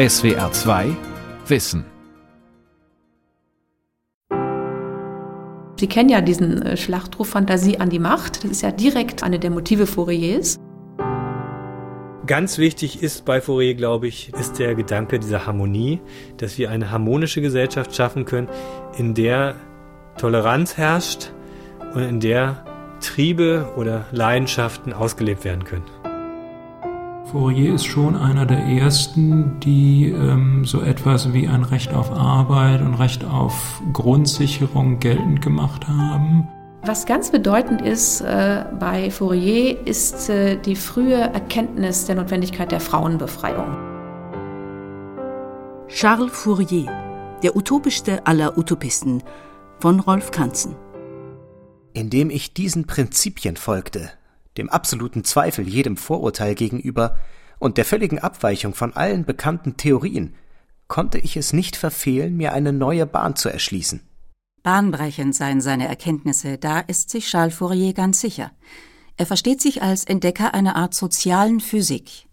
SWR 2 Wissen. Sie kennen ja diesen äh, Schlachtruf Fantasie an die Macht. Das ist ja direkt eine der Motive Fouriers. Ganz wichtig ist bei Fourier, glaube ich, ist der Gedanke dieser Harmonie, dass wir eine harmonische Gesellschaft schaffen können, in der Toleranz herrscht und in der Triebe oder Leidenschaften ausgelebt werden können. Fourier ist schon einer der ersten, die ähm, so etwas wie ein Recht auf Arbeit und Recht auf Grundsicherung geltend gemacht haben. Was ganz bedeutend ist äh, bei Fourier, ist äh, die frühe Erkenntnis der Notwendigkeit der Frauenbefreiung. Charles Fourier, der utopischste aller Utopisten, von Rolf Kanzen. Indem ich diesen Prinzipien folgte, dem absoluten Zweifel jedem Vorurteil gegenüber und der völligen Abweichung von allen bekannten Theorien, konnte ich es nicht verfehlen, mir eine neue Bahn zu erschließen. Bahnbrechend seien seine Erkenntnisse, da ist sich Charles Fourier ganz sicher. Er versteht sich als Entdecker einer Art sozialen Physik.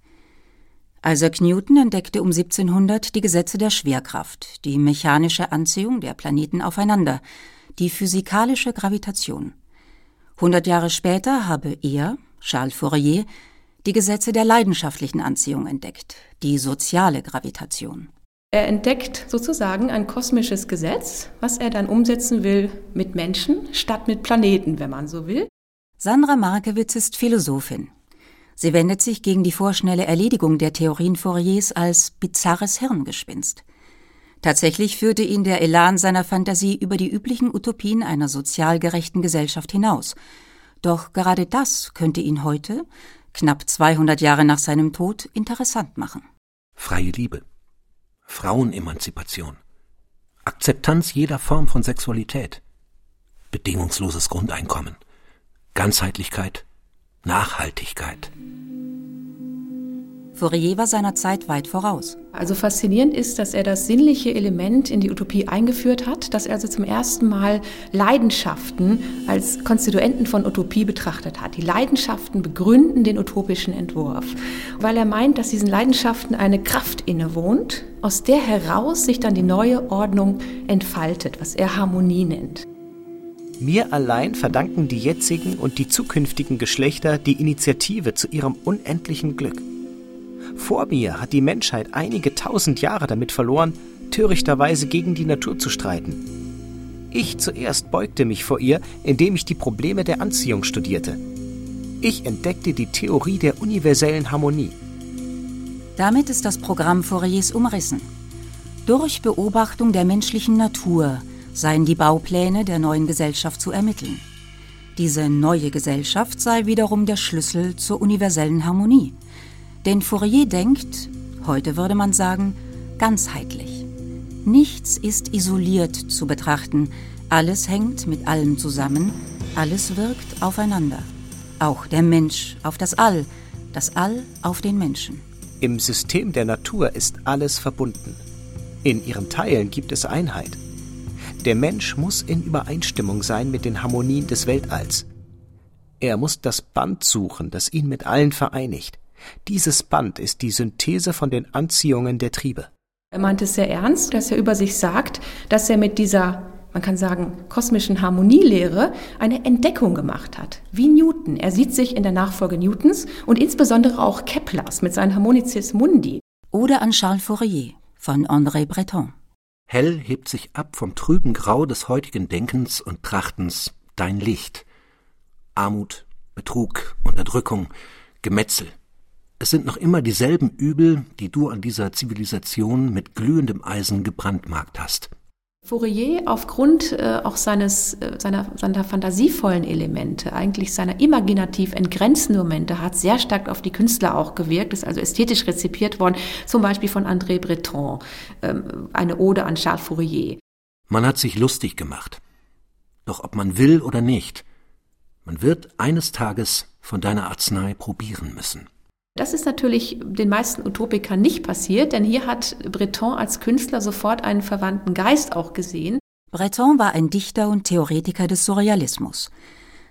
Isaac Newton entdeckte um 1700 die Gesetze der Schwerkraft, die mechanische Anziehung der Planeten aufeinander, die physikalische Gravitation. Hundert Jahre später habe er, Charles Fourier, die Gesetze der leidenschaftlichen Anziehung entdeckt, die soziale Gravitation. Er entdeckt sozusagen ein kosmisches Gesetz, was er dann umsetzen will mit Menschen statt mit Planeten, wenn man so will. Sandra Markewitz ist Philosophin. Sie wendet sich gegen die vorschnelle Erledigung der Theorien Fouriers als bizarres Hirngespinst. Tatsächlich führte ihn der Elan seiner Fantasie über die üblichen Utopien einer sozial gerechten Gesellschaft hinaus. Doch gerade das könnte ihn heute, knapp 200 Jahre nach seinem Tod, interessant machen. Freie Liebe, Frauenemanzipation, Akzeptanz jeder Form von Sexualität, bedingungsloses Grundeinkommen, Ganzheitlichkeit, Nachhaltigkeit. Fourier war seiner Zeit weit voraus. Also faszinierend ist, dass er das sinnliche Element in die Utopie eingeführt hat, dass er also zum ersten Mal Leidenschaften als Konstituenten von Utopie betrachtet hat. Die Leidenschaften begründen den utopischen Entwurf, weil er meint, dass diesen Leidenschaften eine Kraft innewohnt, aus der heraus sich dann die neue Ordnung entfaltet, was er Harmonie nennt. Mir allein verdanken die jetzigen und die zukünftigen Geschlechter die Initiative zu ihrem unendlichen Glück. Vor mir hat die Menschheit einige tausend Jahre damit verloren, törichterweise gegen die Natur zu streiten. Ich zuerst beugte mich vor ihr, indem ich die Probleme der Anziehung studierte. Ich entdeckte die Theorie der universellen Harmonie. Damit ist das Programm Fouriers umrissen. Durch Beobachtung der menschlichen Natur seien die Baupläne der neuen Gesellschaft zu ermitteln. Diese neue Gesellschaft sei wiederum der Schlüssel zur universellen Harmonie. Denn Fourier denkt, heute würde man sagen, ganzheitlich. Nichts ist isoliert zu betrachten, alles hängt mit allem zusammen, alles wirkt aufeinander. Auch der Mensch auf das All, das All auf den Menschen. Im System der Natur ist alles verbunden. In ihren Teilen gibt es Einheit. Der Mensch muss in Übereinstimmung sein mit den Harmonien des Weltalls. Er muss das Band suchen, das ihn mit allen vereinigt. Dieses Band ist die Synthese von den Anziehungen der Triebe. Er meint es sehr ernst, dass er über sich sagt, dass er mit dieser, man kann sagen, kosmischen Harmonielehre eine Entdeckung gemacht hat. Wie Newton. Er sieht sich in der Nachfolge Newtons und insbesondere auch Keplers mit seinen Harmonicis Mundi. Oder an Charles Fourier von André Breton. Hell hebt sich ab vom trüben Grau des heutigen Denkens und Trachtens dein Licht. Armut, Betrug, Unterdrückung, Gemetzel, es sind noch immer dieselben Übel, die du an dieser Zivilisation mit glühendem Eisen gebrandmarkt hast. Fourier aufgrund äh, auch seines, äh, seiner, seiner fantasievollen Elemente, eigentlich seiner imaginativ entgrenzenden Momente, hat sehr stark auf die Künstler auch gewirkt, ist also ästhetisch rezipiert worden, zum Beispiel von André Breton, ähm, eine Ode an Charles Fourier. Man hat sich lustig gemacht. Doch ob man will oder nicht, man wird eines Tages von deiner Arznei probieren müssen. Das ist natürlich den meisten Utopikern nicht passiert, denn hier hat Breton als Künstler sofort einen verwandten Geist auch gesehen. Breton war ein Dichter und Theoretiker des Surrealismus.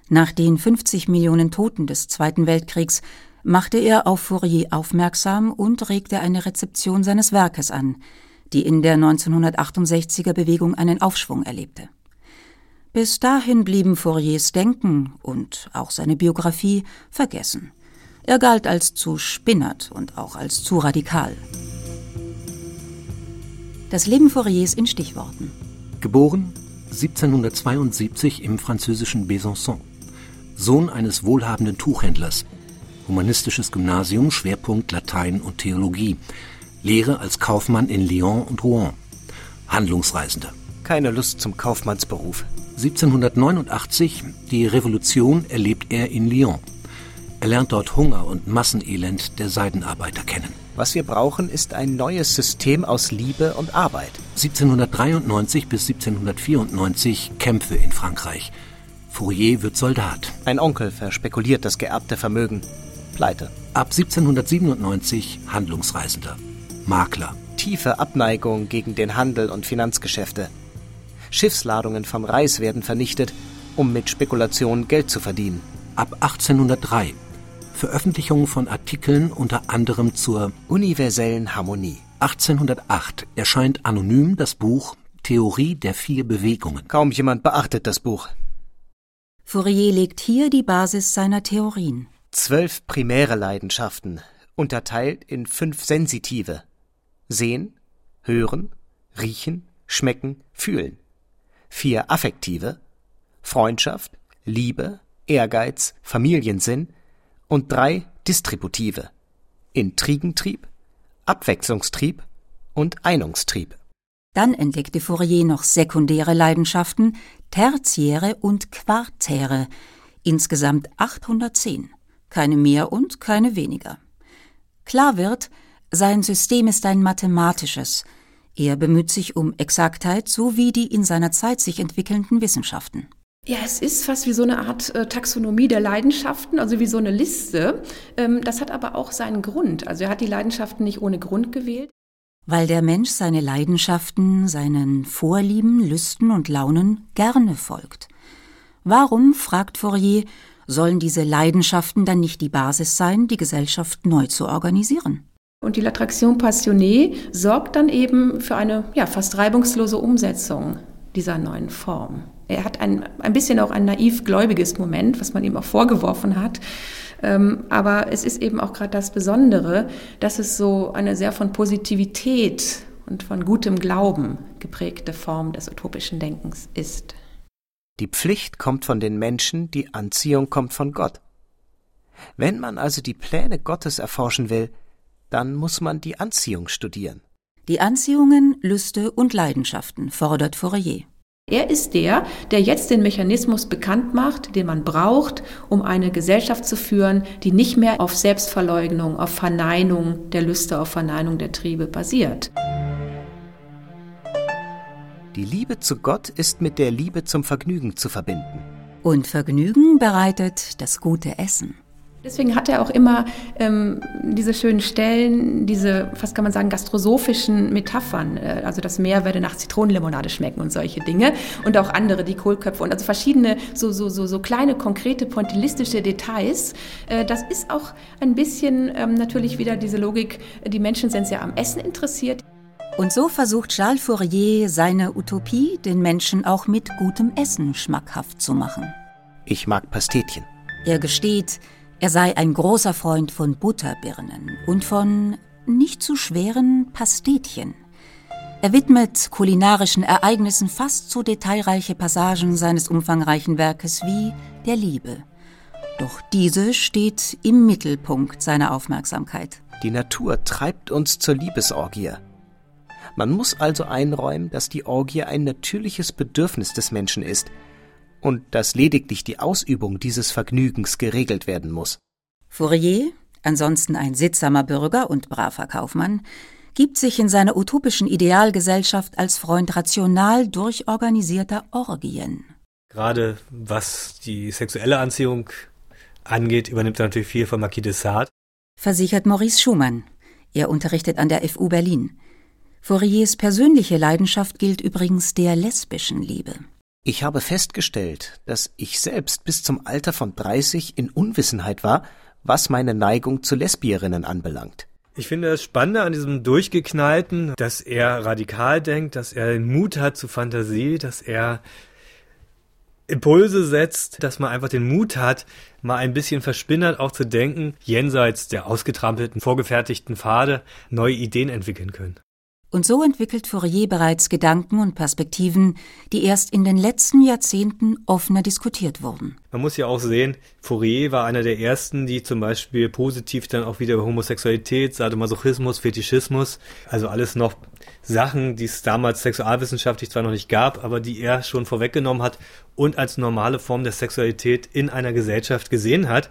Nach den 50 Millionen Toten des Zweiten Weltkriegs machte er auf Fourier aufmerksam und regte eine Rezeption seines Werkes an, die in der 1968er Bewegung einen Aufschwung erlebte. Bis dahin blieben Fouriers Denken und auch seine Biografie vergessen. Er galt als zu spinnert und auch als zu radikal. Das Leben Fouriers in Stichworten. Geboren 1772 im französischen Besançon. Sohn eines wohlhabenden Tuchhändlers. Humanistisches Gymnasium, Schwerpunkt Latein und Theologie. Lehre als Kaufmann in Lyon und Rouen. Handlungsreisender. Keine Lust zum Kaufmannsberuf. 1789, die Revolution erlebt er in Lyon. Er lernt dort Hunger und Massenelend der Seidenarbeiter kennen. Was wir brauchen, ist ein neues System aus Liebe und Arbeit. 1793 bis 1794 Kämpfe in Frankreich. Fourier wird Soldat. Ein Onkel verspekuliert das geerbte Vermögen. Pleite. Ab 1797 Handlungsreisender. Makler. Tiefe Abneigung gegen den Handel und Finanzgeschäfte. Schiffsladungen vom Reis werden vernichtet, um mit Spekulation Geld zu verdienen. Ab 1803 Veröffentlichung von Artikeln unter anderem zur universellen Harmonie. 1808 erscheint anonym das Buch Theorie der vier Bewegungen. Kaum jemand beachtet das Buch. Fourier legt hier die Basis seiner Theorien. Zwölf primäre Leidenschaften, unterteilt in fünf sensitive. Sehen, hören, riechen, schmecken, fühlen. Vier affektive. Freundschaft, Liebe, Ehrgeiz, Familiensinn, und drei distributive Intrigentrieb, Abwechslungstrieb und Einungstrieb. Dann entdeckte Fourier noch sekundäre Leidenschaften, tertiäre und quartäre, insgesamt 810, keine mehr und keine weniger. Klar wird, sein System ist ein mathematisches, er bemüht sich um Exaktheit sowie die in seiner Zeit sich entwickelnden Wissenschaften. Ja, es ist fast wie so eine Art äh, Taxonomie der Leidenschaften, also wie so eine Liste. Ähm, das hat aber auch seinen Grund. Also er hat die Leidenschaften nicht ohne Grund gewählt. Weil der Mensch seine Leidenschaften, seinen Vorlieben, Lüsten und Launen gerne folgt. Warum, fragt Fourier, sollen diese Leidenschaften dann nicht die Basis sein, die Gesellschaft neu zu organisieren? Und die L'Attraction Passionnée sorgt dann eben für eine ja, fast reibungslose Umsetzung dieser neuen Form. Er hat ein, ein bisschen auch ein naiv gläubiges Moment, was man ihm auch vorgeworfen hat. Ähm, aber es ist eben auch gerade das Besondere, dass es so eine sehr von Positivität und von gutem Glauben geprägte Form des utopischen Denkens ist. Die Pflicht kommt von den Menschen, die Anziehung kommt von Gott. Wenn man also die Pläne Gottes erforschen will, dann muss man die Anziehung studieren. Die Anziehungen, Lüste und Leidenschaften fordert Fourier. Er ist der, der jetzt den Mechanismus bekannt macht, den man braucht, um eine Gesellschaft zu führen, die nicht mehr auf Selbstverleugnung, auf Verneinung der Lüste, auf Verneinung der Triebe basiert. Die Liebe zu Gott ist mit der Liebe zum Vergnügen zu verbinden. Und Vergnügen bereitet das gute Essen. Deswegen hat er auch immer ähm, diese schönen Stellen, diese, fast kann man sagen, gastrosophischen Metaphern. Äh, also das Meer werde nach Zitronenlimonade schmecken und solche Dinge. Und auch andere, die Kohlköpfe und also verschiedene so, so, so, so kleine, konkrete, pointillistische Details. Äh, das ist auch ein bisschen ähm, natürlich wieder diese Logik, die Menschen sind sehr am Essen interessiert. Und so versucht Charles Fourier seine Utopie den Menschen auch mit gutem Essen schmackhaft zu machen. Ich mag Pastetchen. Er gesteht, er sei ein großer Freund von Butterbirnen und von nicht zu schweren Pastetchen. Er widmet kulinarischen Ereignissen fast so detailreiche Passagen seines umfangreichen Werkes wie der Liebe. Doch diese steht im Mittelpunkt seiner Aufmerksamkeit. Die Natur treibt uns zur Liebesorgie. Man muss also einräumen, dass die Orgie ein natürliches Bedürfnis des Menschen ist – und dass lediglich die Ausübung dieses Vergnügens geregelt werden muss. Fourier, ansonsten ein sittsamer Bürger und braver Kaufmann, gibt sich in seiner utopischen Idealgesellschaft als Freund rational durchorganisierter Orgien. Gerade was die sexuelle Anziehung angeht, übernimmt er natürlich viel von Marquis de Sade. Versichert Maurice Schumann. Er unterrichtet an der FU Berlin. Fouriers persönliche Leidenschaft gilt übrigens der lesbischen Liebe. Ich habe festgestellt, dass ich selbst bis zum Alter von 30 in Unwissenheit war, was meine Neigung zu Lesbierinnen anbelangt. Ich finde das Spannende an diesem Durchgeknallten, dass er radikal denkt, dass er den Mut hat zu Fantasie, dass er Impulse setzt, dass man einfach den Mut hat, mal ein bisschen verspinnert auch zu denken, jenseits der ausgetrampelten, vorgefertigten Pfade neue Ideen entwickeln können. Und so entwickelt Fourier bereits Gedanken und Perspektiven, die erst in den letzten Jahrzehnten offener diskutiert wurden. Man muss ja auch sehen, Fourier war einer der ersten, die zum Beispiel positiv dann auch wieder über Homosexualität, Sadomasochismus, Fetischismus, also alles noch Sachen, die es damals sexualwissenschaftlich zwar noch nicht gab, aber die er schon vorweggenommen hat und als normale Form der Sexualität in einer Gesellschaft gesehen hat.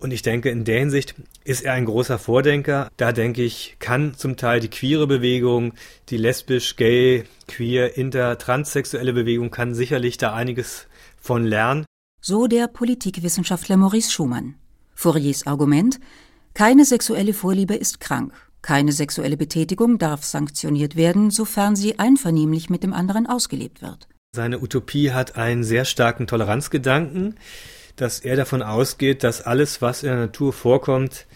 Und ich denke, in der Hinsicht ist er ein großer Vordenker. Da denke ich, kann zum Teil die queere Bewegung, die lesbisch, gay, queer, inter, transsexuelle Bewegung kann sicherlich da einiges von lernen. So der Politikwissenschaftler Maurice Schumann. Fouriers Argument, keine sexuelle Vorliebe ist krank. Keine sexuelle Betätigung darf sanktioniert werden, sofern sie einvernehmlich mit dem anderen ausgelebt wird. Seine Utopie hat einen sehr starken Toleranzgedanken dass er davon ausgeht, dass alles, was in der Natur vorkommt,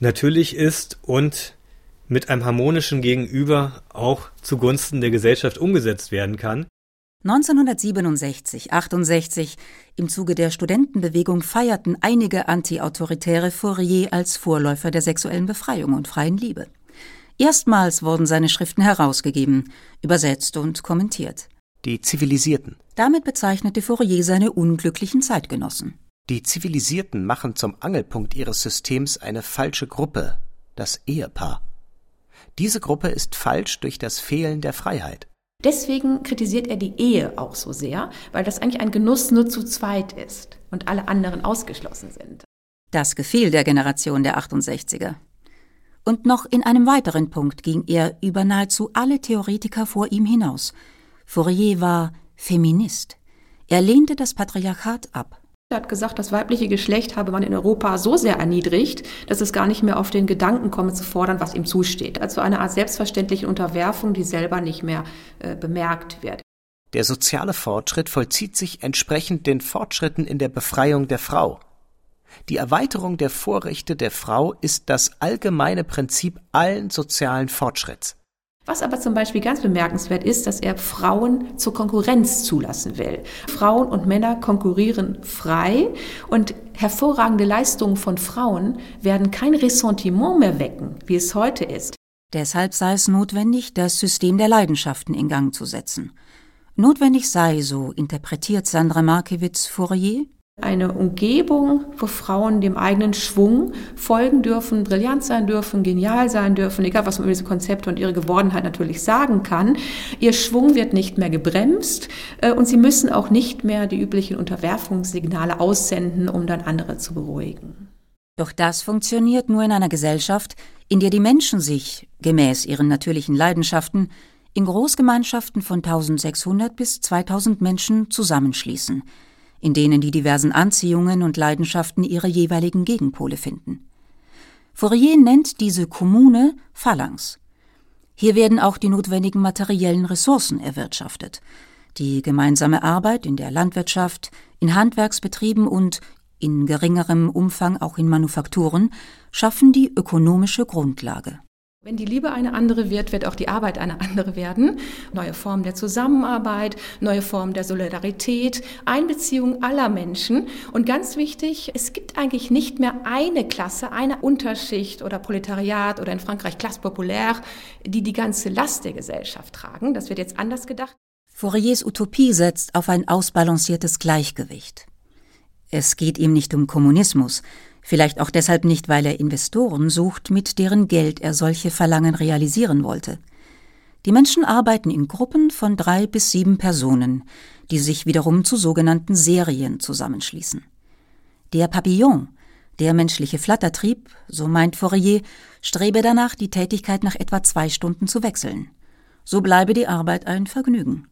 natürlich ist und mit einem harmonischen Gegenüber auch zugunsten der Gesellschaft umgesetzt werden kann. 1967, 68 im Zuge der Studentenbewegung feierten einige Antiautoritäre Fourier als Vorläufer der sexuellen Befreiung und freien Liebe. Erstmals wurden seine Schriften herausgegeben, übersetzt und kommentiert die Zivilisierten. Damit bezeichnete Fourier seine unglücklichen Zeitgenossen. Die Zivilisierten machen zum Angelpunkt ihres Systems eine falsche Gruppe, das Ehepaar. Diese Gruppe ist falsch durch das Fehlen der Freiheit. Deswegen kritisiert er die Ehe auch so sehr, weil das eigentlich ein Genuss nur zu zweit ist und alle anderen ausgeschlossen sind. Das gefiel der Generation der 68er. Und noch in einem weiteren Punkt ging er über nahezu alle Theoretiker vor ihm hinaus, Fourier war Feminist. Er lehnte das Patriarchat ab. Er hat gesagt, das weibliche Geschlecht habe man in Europa so sehr erniedrigt, dass es gar nicht mehr auf den Gedanken komme zu fordern, was ihm zusteht. Also eine Art selbstverständliche Unterwerfung, die selber nicht mehr äh, bemerkt wird. Der soziale Fortschritt vollzieht sich entsprechend den Fortschritten in der Befreiung der Frau. Die Erweiterung der Vorrechte der Frau ist das allgemeine Prinzip allen sozialen Fortschritts. Was aber zum Beispiel ganz bemerkenswert ist, dass er Frauen zur Konkurrenz zulassen will. Frauen und Männer konkurrieren frei und hervorragende Leistungen von Frauen werden kein Ressentiment mehr wecken, wie es heute ist. Deshalb sei es notwendig, das System der Leidenschaften in Gang zu setzen. Notwendig sei, so interpretiert Sandra Markewitz Fourier, eine Umgebung, wo Frauen dem eigenen Schwung folgen dürfen, brillant sein dürfen, genial sein dürfen, egal was man über diese Konzepte und ihre Gewordenheit natürlich sagen kann. Ihr Schwung wird nicht mehr gebremst äh, und sie müssen auch nicht mehr die üblichen Unterwerfungssignale aussenden, um dann andere zu beruhigen. Doch das funktioniert nur in einer Gesellschaft, in der die Menschen sich, gemäß ihren natürlichen Leidenschaften, in Großgemeinschaften von 1600 bis 2000 Menschen zusammenschließen – in denen die diversen Anziehungen und Leidenschaften ihre jeweiligen Gegenpole finden. Fourier nennt diese Kommune Phalanx. Hier werden auch die notwendigen materiellen Ressourcen erwirtschaftet. Die gemeinsame Arbeit in der Landwirtschaft, in Handwerksbetrieben und in geringerem Umfang auch in Manufakturen schaffen die ökonomische Grundlage. Wenn die Liebe eine andere wird, wird auch die Arbeit eine andere werden. Neue Formen der Zusammenarbeit, neue Formen der Solidarität, Einbeziehung aller Menschen. Und ganz wichtig, es gibt eigentlich nicht mehr eine Klasse, eine Unterschicht oder Proletariat oder in Frankreich Classe populaire, die die ganze Last der Gesellschaft tragen. Das wird jetzt anders gedacht. Fouriers Utopie setzt auf ein ausbalanciertes Gleichgewicht. Es geht ihm nicht um Kommunismus, Vielleicht auch deshalb nicht, weil er Investoren sucht, mit deren Geld er solche Verlangen realisieren wollte. Die Menschen arbeiten in Gruppen von drei bis sieben Personen, die sich wiederum zu sogenannten Serien zusammenschließen. Der Papillon, der menschliche Flattertrieb, so meint Fourier, strebe danach, die Tätigkeit nach etwa zwei Stunden zu wechseln. So bleibe die Arbeit ein Vergnügen.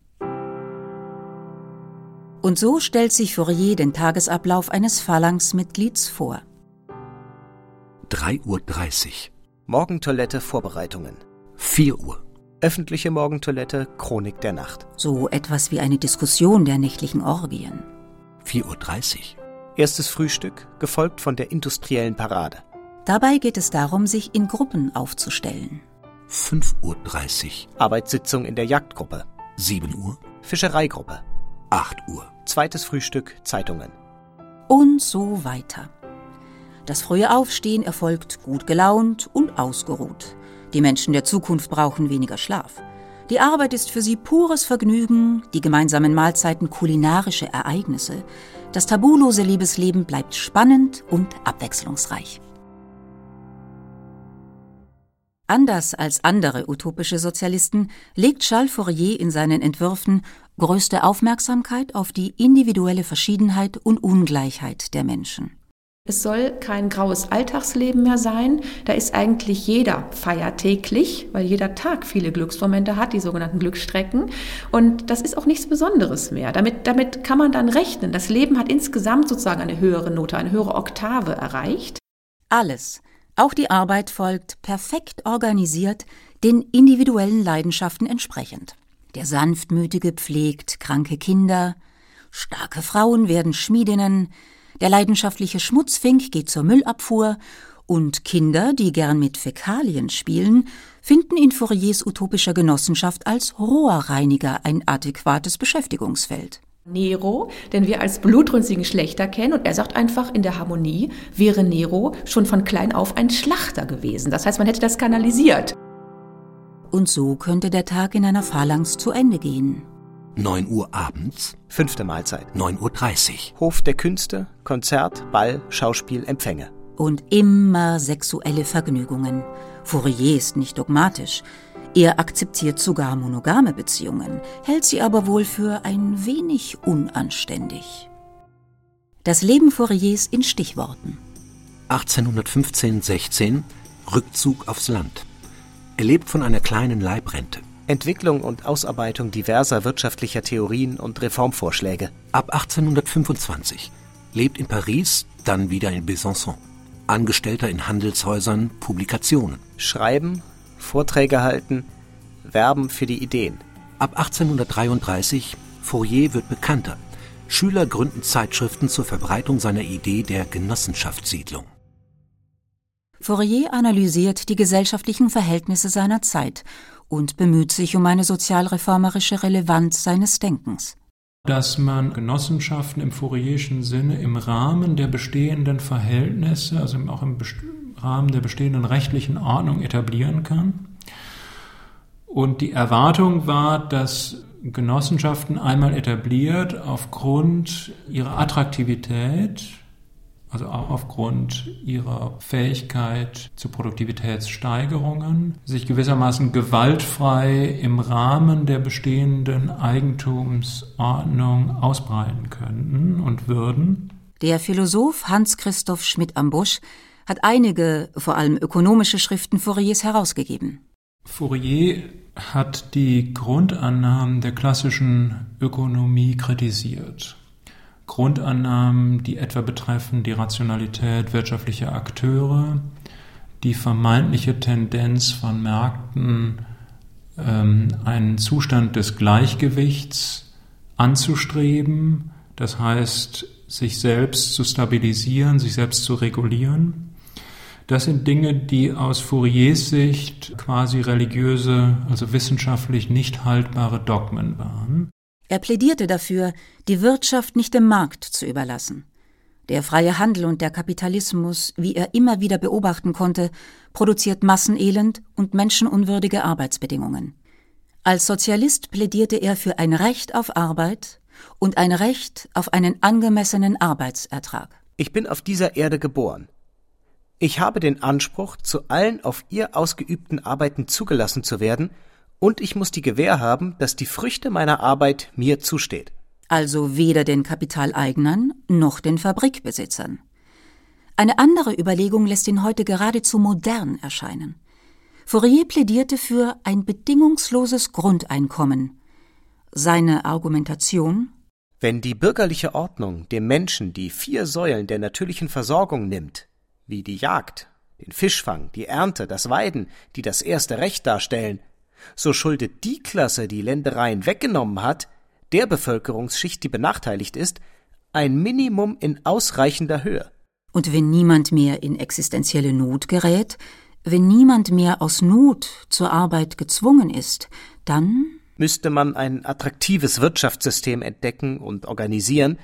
Und so stellt sich Fourier den Tagesablauf eines Phalanx-Mitglieds vor. 3.30 Uhr. Morgentoilette Vorbereitungen. 4 Uhr. Öffentliche Morgentoilette Chronik der Nacht. So etwas wie eine Diskussion der nächtlichen Orgien. 4.30 Uhr. Erstes Frühstück, gefolgt von der industriellen Parade. Dabei geht es darum, sich in Gruppen aufzustellen. 5.30 Uhr. Arbeitssitzung in der Jagdgruppe. 7 Uhr. Fischereigruppe. 8 Uhr. Zweites Frühstück, Zeitungen. Und so weiter. Das frühe Aufstehen erfolgt gut gelaunt und ausgeruht. Die Menschen der Zukunft brauchen weniger Schlaf. Die Arbeit ist für sie pures Vergnügen, die gemeinsamen Mahlzeiten kulinarische Ereignisse. Das tabulose Liebesleben bleibt spannend und abwechslungsreich. Anders als andere utopische Sozialisten legt Charles Fourier in seinen Entwürfen größte Aufmerksamkeit auf die individuelle Verschiedenheit und Ungleichheit der Menschen. Es soll kein graues Alltagsleben mehr sein. Da ist eigentlich jeder feiertäglich, weil jeder Tag viele Glücksmomente hat, die sogenannten Glücksstrecken. Und das ist auch nichts Besonderes mehr. Damit, damit kann man dann rechnen. Das Leben hat insgesamt sozusagen eine höhere Note, eine höhere Oktave erreicht. Alles, auch die Arbeit folgt perfekt organisiert den individuellen Leidenschaften entsprechend. Der Sanftmütige pflegt kranke Kinder, starke Frauen werden Schmiedinnen, der leidenschaftliche Schmutzfink geht zur Müllabfuhr und Kinder, die gern mit Fäkalien spielen, finden in Fouriers utopischer Genossenschaft als Rohrreiniger ein adäquates Beschäftigungsfeld. Nero, den wir als blutrünstigen Schlechter kennen, und er sagt einfach, in der Harmonie wäre Nero schon von klein auf ein Schlachter gewesen. Das heißt, man hätte das kanalisiert. Und so könnte der Tag in einer Phalanx zu Ende gehen. 9 Uhr abends. Fünfte Mahlzeit. 9.30 Uhr. Hof der Künste, Konzert, Ball, Schauspiel, Empfänge. Und immer sexuelle Vergnügungen. Fourier ist nicht dogmatisch. Er akzeptiert sogar monogame Beziehungen, hält sie aber wohl für ein wenig unanständig. Das Leben Fouriers in Stichworten. 1815-16 Rückzug aufs Land. Er lebt von einer kleinen Leibrente. Entwicklung und Ausarbeitung diverser wirtschaftlicher Theorien und Reformvorschläge. Ab 1825 lebt in Paris, dann wieder in Besançon. Angestellter in Handelshäusern, Publikationen. Schreiben, Vorträge halten, werben für die Ideen. Ab 1833 Fourier wird bekannter. Schüler gründen Zeitschriften zur Verbreitung seiner Idee der Genossenschaftssiedlung. Fourier analysiert die gesellschaftlichen Verhältnisse seiner Zeit und bemüht sich um eine sozialreformerische Relevanz seines Denkens. Dass man Genossenschaften im Fourierischen Sinne im Rahmen der bestehenden Verhältnisse, also auch im Rahmen der bestehenden rechtlichen Ordnung etablieren kann. Und die Erwartung war, dass Genossenschaften einmal etabliert aufgrund ihrer Attraktivität also auch aufgrund ihrer Fähigkeit zu Produktivitätssteigerungen, sich gewissermaßen gewaltfrei im Rahmen der bestehenden Eigentumsordnung ausbreiten könnten und würden. Der Philosoph Hans-Christoph Schmidt-Ambusch hat einige, vor allem ökonomische Schriften Fouriers herausgegeben. Fourier hat die Grundannahmen der klassischen Ökonomie kritisiert. Grundannahmen, die etwa betreffen die Rationalität wirtschaftlicher Akteure, die vermeintliche Tendenz von Märkten, ähm, einen Zustand des Gleichgewichts anzustreben, das heißt, sich selbst zu stabilisieren, sich selbst zu regulieren. Das sind Dinge, die aus Fouriers Sicht quasi religiöse, also wissenschaftlich nicht haltbare Dogmen waren. Er plädierte dafür, die Wirtschaft nicht dem Markt zu überlassen. Der freie Handel und der Kapitalismus, wie er immer wieder beobachten konnte, produziert Massenelend und menschenunwürdige Arbeitsbedingungen. Als Sozialist plädierte er für ein Recht auf Arbeit und ein Recht auf einen angemessenen Arbeitsertrag. Ich bin auf dieser Erde geboren. Ich habe den Anspruch, zu allen auf ihr ausgeübten Arbeiten zugelassen zu werden und ich muss die Gewähr haben, dass die Früchte meiner Arbeit mir zusteht. Also weder den Kapitaleignern noch den Fabrikbesitzern. Eine andere Überlegung lässt ihn heute geradezu modern erscheinen. Fourier plädierte für ein bedingungsloses Grundeinkommen. Seine Argumentation Wenn die bürgerliche Ordnung dem Menschen die vier Säulen der natürlichen Versorgung nimmt, wie die Jagd, den Fischfang, die Ernte, das Weiden, die das erste Recht darstellen, so schuldet die Klasse, die Ländereien weggenommen hat, der Bevölkerungsschicht, die benachteiligt ist, ein Minimum in ausreichender Höhe. Und wenn niemand mehr in existenzielle Not gerät, wenn niemand mehr aus Not zur Arbeit gezwungen ist, dann müsste man ein attraktives Wirtschaftssystem entdecken und organisieren,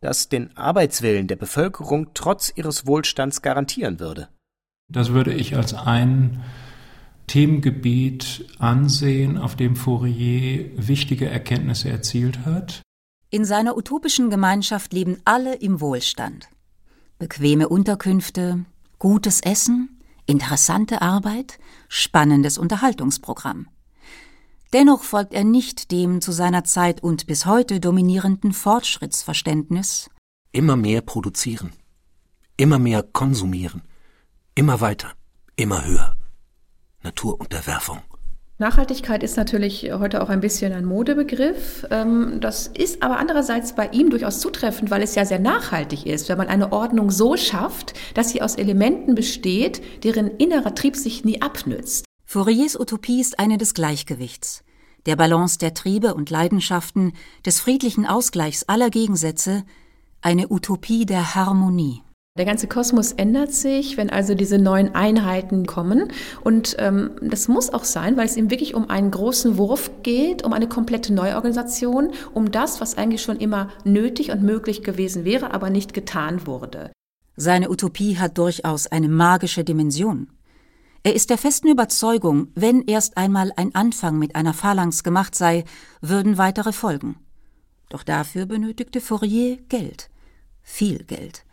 das den Arbeitswillen der Bevölkerung trotz ihres Wohlstands garantieren würde. Das würde ich als ein Themengebiet ansehen, auf dem Fourier wichtige Erkenntnisse erzielt hat. In seiner utopischen Gemeinschaft leben alle im Wohlstand. Bequeme Unterkünfte, gutes Essen, interessante Arbeit, spannendes Unterhaltungsprogramm. Dennoch folgt er nicht dem zu seiner Zeit und bis heute dominierenden Fortschrittsverständnis. Immer mehr produzieren, immer mehr konsumieren, immer weiter, immer höher. Naturunterwerfung. Nachhaltigkeit ist natürlich heute auch ein bisschen ein Modebegriff. Ähm, das ist aber andererseits bei ihm durchaus zutreffend, weil es ja sehr nachhaltig ist, wenn man eine Ordnung so schafft, dass sie aus Elementen besteht, deren innerer Trieb sich nie abnützt. Fouriers Utopie ist eine des Gleichgewichts, der Balance der Triebe und Leidenschaften, des friedlichen Ausgleichs aller Gegensätze, eine Utopie der Harmonie. Der ganze Kosmos ändert sich, wenn also diese neuen Einheiten kommen. Und ähm, das muss auch sein, weil es ihm wirklich um einen großen Wurf geht, um eine komplette Neuorganisation, um das, was eigentlich schon immer nötig und möglich gewesen wäre, aber nicht getan wurde. Seine Utopie hat durchaus eine magische Dimension. Er ist der festen Überzeugung, wenn erst einmal ein Anfang mit einer Phalanx gemacht sei, würden weitere folgen. Doch dafür benötigte Fourier Geld. Viel Geld.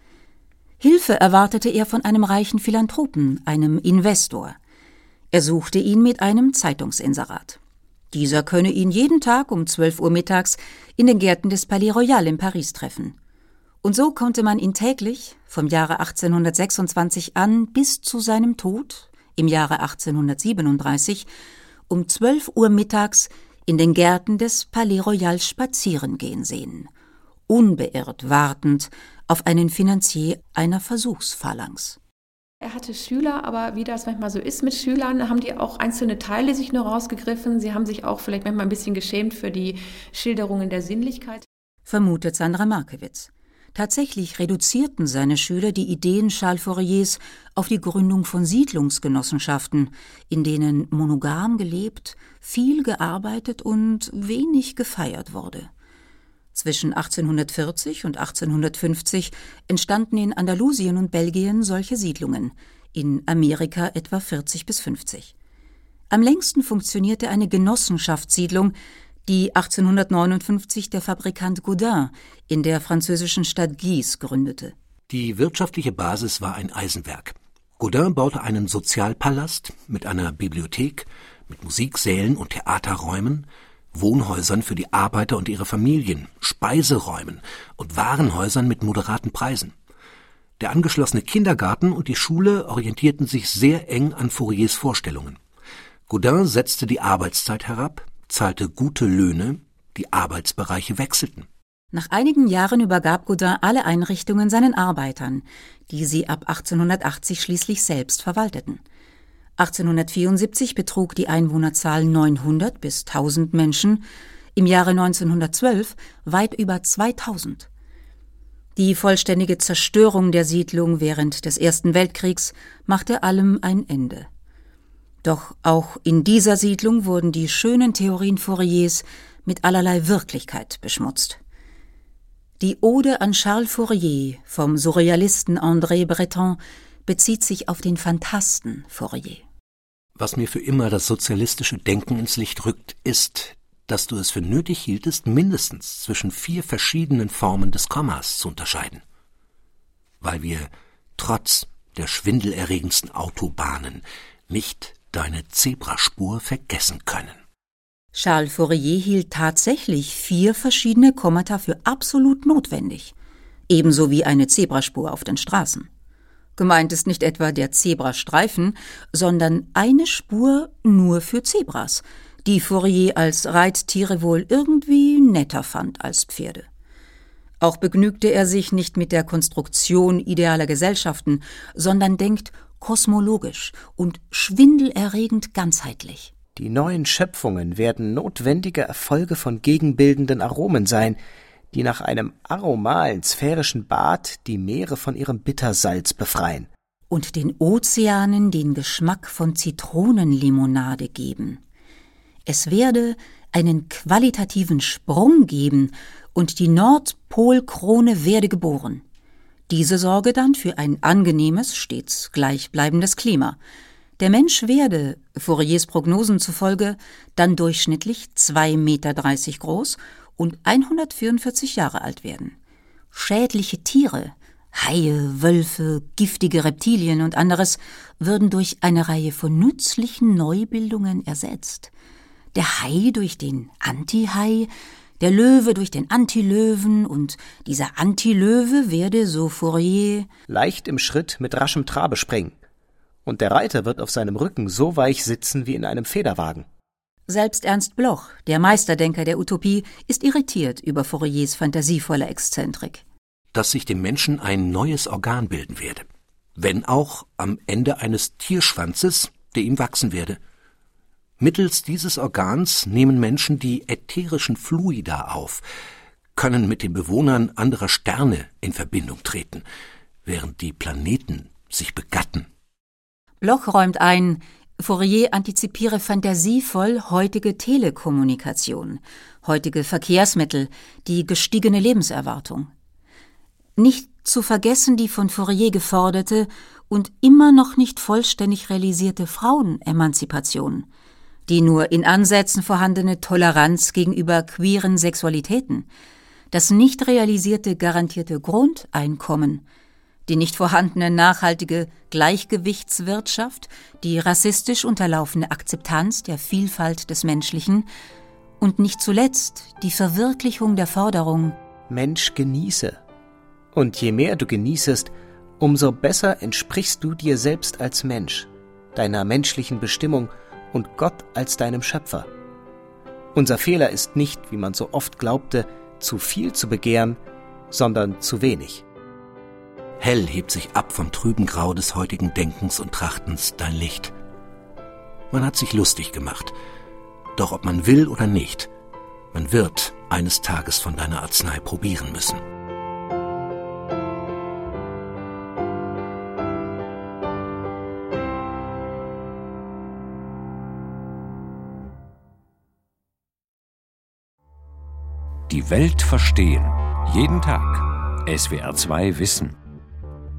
Hilfe erwartete er von einem reichen Philanthropen, einem Investor. Er suchte ihn mit einem Zeitungsinserat. Dieser könne ihn jeden Tag um 12 Uhr mittags in den Gärten des Palais Royal in Paris treffen. Und so konnte man ihn täglich, vom Jahre 1826 an bis zu seinem Tod, im Jahre 1837, um 12 Uhr mittags in den Gärten des Palais Royal spazieren gehen sehen, unbeirrt wartend auf einen Finanzier einer Versuchsphalanx. Er hatte Schüler, aber wie das manchmal so ist mit Schülern, haben die auch einzelne Teile sich nur rausgegriffen. Sie haben sich auch vielleicht manchmal ein bisschen geschämt für die Schilderungen der Sinnlichkeit. Vermutet Sandra Markewitz. Tatsächlich reduzierten seine Schüler die Ideen Charles Fouriers auf die Gründung von Siedlungsgenossenschaften, in denen monogam gelebt, viel gearbeitet und wenig gefeiert wurde. Zwischen 1840 und 1850 entstanden in Andalusien und Belgien solche Siedlungen, in Amerika etwa 40 bis 50. Am längsten funktionierte eine Genossenschaftssiedlung, die 1859 der Fabrikant Gaudin in der französischen Stadt Guise gründete. Die wirtschaftliche Basis war ein Eisenwerk. Gaudin baute einen Sozialpalast mit einer Bibliothek, mit Musiksälen und Theaterräumen, Wohnhäusern für die Arbeiter und ihre Familien, Speiseräumen und Warenhäusern mit moderaten Preisen. Der angeschlossene Kindergarten und die Schule orientierten sich sehr eng an Fouriers Vorstellungen. Gaudin setzte die Arbeitszeit herab, zahlte gute Löhne, die Arbeitsbereiche wechselten. Nach einigen Jahren übergab Gaudin alle Einrichtungen seinen Arbeitern, die sie ab 1880 schließlich selbst verwalteten. 1874 betrug die Einwohnerzahl 900 bis 1000 Menschen, im Jahre 1912 weit über 2000. Die vollständige Zerstörung der Siedlung während des Ersten Weltkriegs machte allem ein Ende. Doch auch in dieser Siedlung wurden die schönen Theorien Fouriers mit allerlei Wirklichkeit beschmutzt. Die Ode an Charles Fourier vom Surrealisten André Breton bezieht sich auf den Phantasten Fourier. Was mir für immer das sozialistische Denken ins Licht rückt, ist, dass du es für nötig hieltest, mindestens zwischen vier verschiedenen Formen des Kommas zu unterscheiden. Weil wir trotz der schwindelerregendsten Autobahnen nicht deine Zebraspur vergessen können. Charles Fourier hielt tatsächlich vier verschiedene Kommata für absolut notwendig, ebenso wie eine Zebraspur auf den Straßen. Gemeint ist nicht etwa der Zebrastreifen, sondern eine Spur nur für Zebras, die Fourier als Reittiere wohl irgendwie netter fand als Pferde. Auch begnügte er sich nicht mit der Konstruktion idealer Gesellschaften, sondern denkt kosmologisch und schwindelerregend ganzheitlich. Die neuen Schöpfungen werden notwendige Erfolge von gegenbildenden Aromen sein, die nach einem aromalen sphärischen Bad die Meere von ihrem Bittersalz befreien. Und den Ozeanen den Geschmack von Zitronenlimonade geben. Es werde einen qualitativen Sprung geben und die Nordpolkrone werde geboren. Diese sorge dann für ein angenehmes, stets gleichbleibendes Klima. Der Mensch werde, Fouriers Prognosen zufolge, dann durchschnittlich 2,30 Meter groß und 144 Jahre alt werden. Schädliche Tiere, Haie, Wölfe, giftige Reptilien und anderes würden durch eine Reihe von nützlichen Neubildungen ersetzt. Der Hai durch den Anti-Hai, der Löwe durch den Antilöwen und dieser Antilöwe werde, so Fourier, leicht im Schritt mit raschem Trabe springen. Und der Reiter wird auf seinem Rücken so weich sitzen wie in einem Federwagen. Selbst Ernst Bloch, der Meisterdenker der Utopie, ist irritiert über Fouriers fantasievolle Exzentrik. Dass sich dem Menschen ein neues Organ bilden werde, wenn auch am Ende eines Tierschwanzes, der ihm wachsen werde. Mittels dieses Organs nehmen Menschen die ätherischen Fluida auf, können mit den Bewohnern anderer Sterne in Verbindung treten, während die Planeten sich begatten. Bloch räumt ein, Fourier antizipiere fantasievoll heutige Telekommunikation, heutige Verkehrsmittel, die gestiegene Lebenserwartung. Nicht zu vergessen die von Fourier geforderte und immer noch nicht vollständig realisierte Frauenemanzipation – die nur in Ansätzen vorhandene Toleranz gegenüber queeren Sexualitäten, das nicht realisierte garantierte Grundeinkommen, die nicht vorhandene nachhaltige Gleichgewichtswirtschaft, die rassistisch unterlaufene Akzeptanz der Vielfalt des Menschlichen und nicht zuletzt die Verwirklichung der Forderung Mensch genieße. Und je mehr du genießest, umso besser entsprichst du dir selbst als Mensch, deiner menschlichen Bestimmung und Gott als deinem Schöpfer. Unser Fehler ist nicht, wie man so oft glaubte, zu viel zu begehren, sondern zu wenig. Hell hebt sich ab vom trüben Grau des heutigen Denkens und Trachtens dein Licht. Man hat sich lustig gemacht, doch ob man will oder nicht, man wird eines Tages von deiner Arznei probieren müssen. Die Welt verstehen. Jeden Tag. SWR2 Wissen.